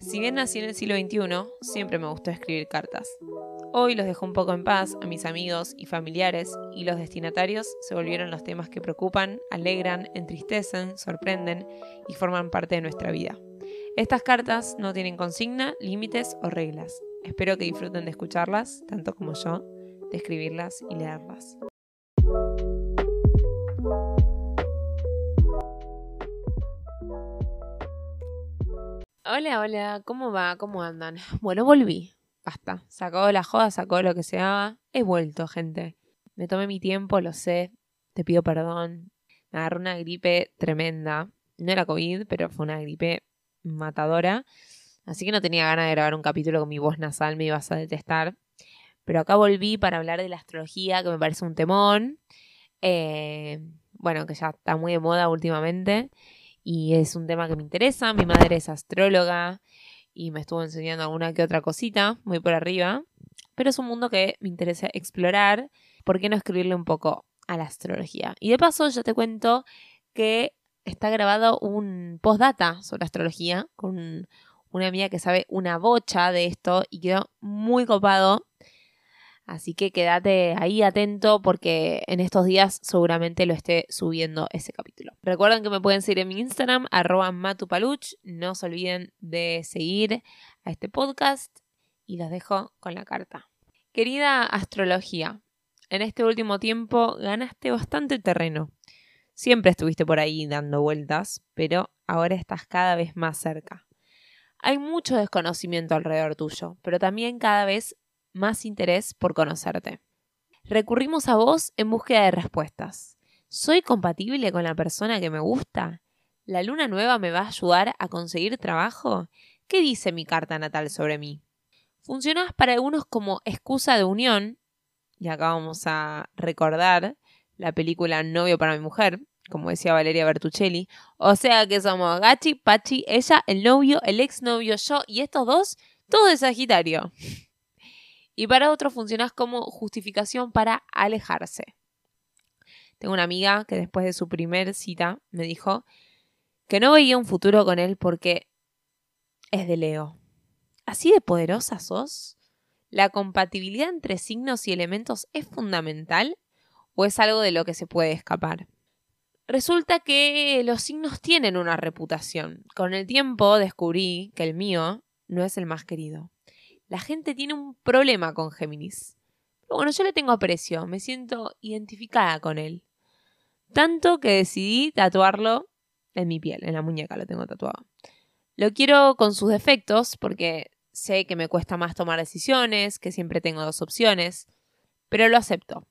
Si bien nací en el siglo XXI, siempre me gustó escribir cartas. Hoy los dejo un poco en paz a mis amigos y familiares y los destinatarios se volvieron los temas que preocupan, alegran, entristecen, sorprenden y forman parte de nuestra vida. Estas cartas no tienen consigna, límites o reglas. Espero que disfruten de escucharlas, tanto como yo, de escribirlas y leerlas. Hola, hola, ¿cómo va? ¿Cómo andan? Bueno, volví. Basta. Sacó la joda, sacó lo que se haga. He vuelto, gente. Me tomé mi tiempo, lo sé. Te pido perdón. Me agarré una gripe tremenda. No era COVID, pero fue una gripe matadora. Así que no tenía ganas de grabar un capítulo con mi voz nasal, me ibas a detestar. Pero acá volví para hablar de la astrología, que me parece un temón. Eh, bueno, que ya está muy de moda últimamente. Y es un tema que me interesa. Mi madre es astróloga y me estuvo enseñando alguna que otra cosita, muy por arriba. Pero es un mundo que me interesa explorar. ¿Por qué no escribirle un poco a la astrología? Y de paso, yo te cuento que está grabado un postdata sobre astrología con una amiga que sabe una bocha de esto y quedó muy copado. Así que quédate ahí atento porque en estos días seguramente lo esté subiendo ese capítulo. Recuerden que me pueden seguir en mi Instagram, arroba matupaluch. No se olviden de seguir a este podcast y los dejo con la carta. Querida astrología, en este último tiempo ganaste bastante terreno. Siempre estuviste por ahí dando vueltas, pero ahora estás cada vez más cerca. Hay mucho desconocimiento alrededor tuyo, pero también cada vez más interés por conocerte. Recurrimos a vos en búsqueda de respuestas. ¿Soy compatible con la persona que me gusta? ¿La luna nueva me va a ayudar a conseguir trabajo? ¿Qué dice mi carta natal sobre mí? Funcionás para algunos como excusa de unión, y acá vamos a recordar la película Novio para mi mujer, como decía Valeria Bertuccelli. O sea que somos Gachi, Pachi, ella, el novio, el exnovio, yo y estos dos, todo de Sagitario. Y para otros funcionas como justificación para alejarse. Tengo una amiga que después de su primer cita me dijo que no veía un futuro con él porque es de Leo. ¿Así de poderosa sos? ¿La compatibilidad entre signos y elementos es fundamental o es algo de lo que se puede escapar? Resulta que los signos tienen una reputación. Con el tiempo descubrí que el mío no es el más querido. La gente tiene un problema con Géminis. Pero bueno, yo le tengo aprecio, me siento identificada con él. Tanto que decidí tatuarlo en mi piel, en la muñeca lo tengo tatuado. Lo quiero con sus defectos porque sé que me cuesta más tomar decisiones, que siempre tengo dos opciones, pero lo acepto.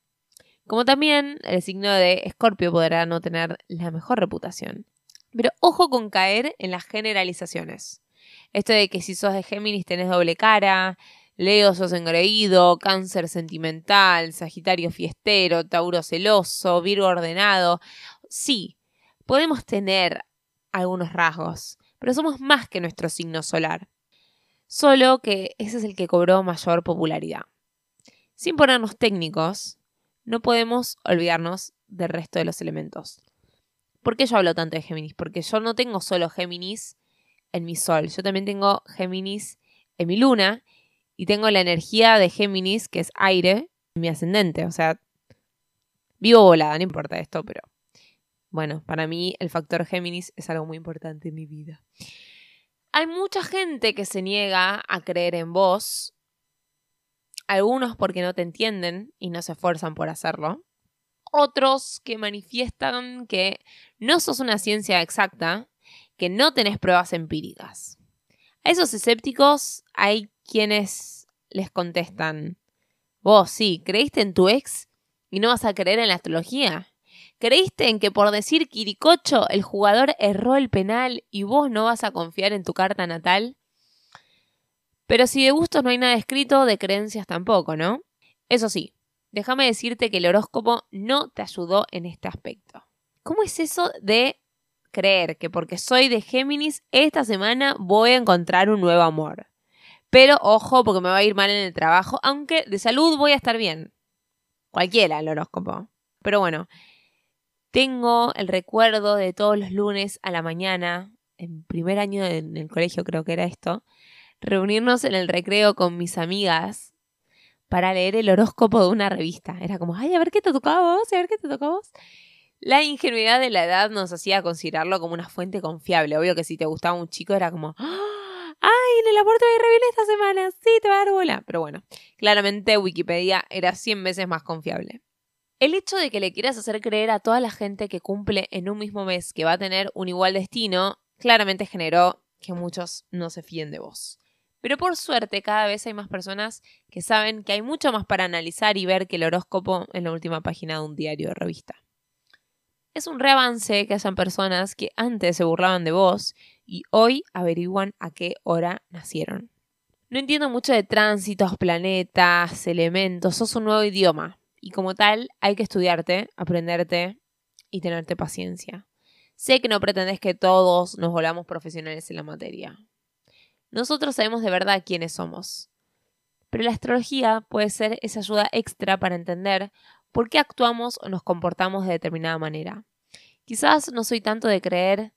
Como también el signo de Escorpio podrá no tener la mejor reputación. Pero ojo con caer en las generalizaciones. Esto de que si sos de Géminis tenés doble cara, Leo sos engreído, Cáncer sentimental, Sagitario fiestero, Tauro celoso, Virgo ordenado. Sí, podemos tener algunos rasgos, pero somos más que nuestro signo solar. Solo que ese es el que cobró mayor popularidad. Sin ponernos técnicos, no podemos olvidarnos del resto de los elementos. ¿Por qué yo hablo tanto de Géminis? Porque yo no tengo solo Géminis en mi sol, yo también tengo Géminis en mi luna y tengo la energía de Géminis, que es aire, en mi ascendente. O sea, vivo volada, no importa esto, pero bueno, para mí el factor Géminis es algo muy importante en mi vida. Hay mucha gente que se niega a creer en vos algunos porque no te entienden y no se esfuerzan por hacerlo, otros que manifiestan que no sos una ciencia exacta, que no tenés pruebas empíricas. A esos escépticos hay quienes les contestan, vos sí, ¿creíste en tu ex y no vas a creer en la astrología? ¿Creíste en que por decir Quiricocho el jugador erró el penal y vos no vas a confiar en tu carta natal? Pero si de gustos no hay nada escrito, de creencias tampoco, ¿no? Eso sí, déjame decirte que el horóscopo no te ayudó en este aspecto. ¿Cómo es eso de creer que porque soy de Géminis, esta semana voy a encontrar un nuevo amor? Pero ojo, porque me va a ir mal en el trabajo, aunque de salud voy a estar bien. Cualquiera el horóscopo. Pero bueno, tengo el recuerdo de todos los lunes a la mañana en primer año en el colegio creo que era esto, reunirnos en el recreo con mis amigas para leer el horóscopo de una revista. Era como, ay, a ver qué te tocaba vos, a ver qué te tocaba vos. La ingenuidad de la edad nos hacía considerarlo como una fuente confiable. Obvio que si te gustaba un chico era como, ¡ay, en el de revista esta semana! Sí, te va a dar bola. Pero bueno, claramente Wikipedia era 100 veces más confiable. El hecho de que le quieras hacer creer a toda la gente que cumple en un mismo mes que va a tener un igual destino, claramente generó que muchos no se fíen de vos. Pero por suerte cada vez hay más personas que saben que hay mucho más para analizar y ver que el horóscopo en la última página de un diario de revista. Es un reavance que hayan personas que antes se burlaban de vos y hoy averiguan a qué hora nacieron. No entiendo mucho de tránsitos, planetas, elementos, sos un nuevo idioma y como tal hay que estudiarte, aprenderte y tenerte paciencia. Sé que no pretendés que todos nos volvamos profesionales en la materia. Nosotros sabemos de verdad quiénes somos. Pero la astrología puede ser esa ayuda extra para entender por qué actuamos o nos comportamos de determinada manera. Quizás no soy tanto de creer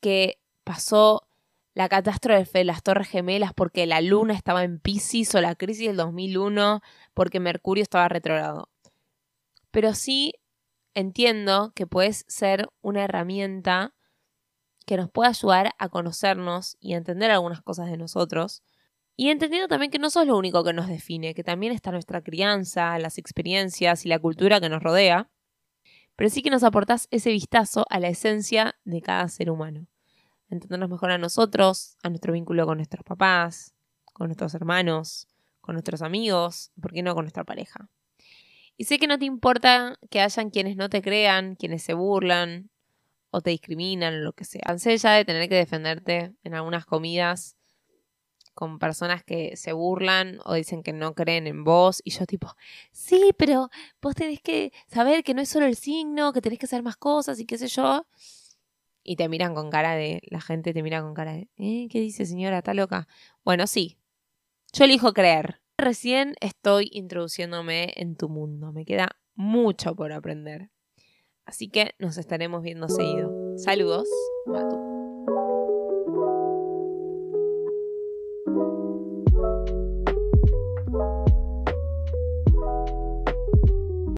que pasó la catástrofe de las Torres Gemelas porque la luna estaba en Pisces o la crisis del 2001 porque Mercurio estaba retrogrado. Pero sí entiendo que puede ser una herramienta que nos puede ayudar a conocernos y a entender algunas cosas de nosotros y entendiendo también que no sos lo único que nos define, que también está nuestra crianza, las experiencias y la cultura que nos rodea, pero sí que nos aportás ese vistazo a la esencia de cada ser humano. Entendernos mejor a nosotros, a nuestro vínculo con nuestros papás, con nuestros hermanos, con nuestros amigos, ¿por qué no con nuestra pareja? Y sé que no te importa que hayan quienes no te crean, quienes se burlan o te discriminan o lo que sea. Cansé ya de tener que defenderte en algunas comidas con personas que se burlan o dicen que no creen en vos y yo tipo, sí, pero vos tenés que saber que no es solo el signo, que tenés que hacer más cosas y qué sé yo. Y te miran con cara de, la gente te mira con cara de, ¿eh? ¿Qué dice señora? ¿Está loca? Bueno, sí, yo elijo creer. Recién estoy introduciéndome en tu mundo, me queda mucho por aprender. Así que nos estaremos viendo seguido. Saludos.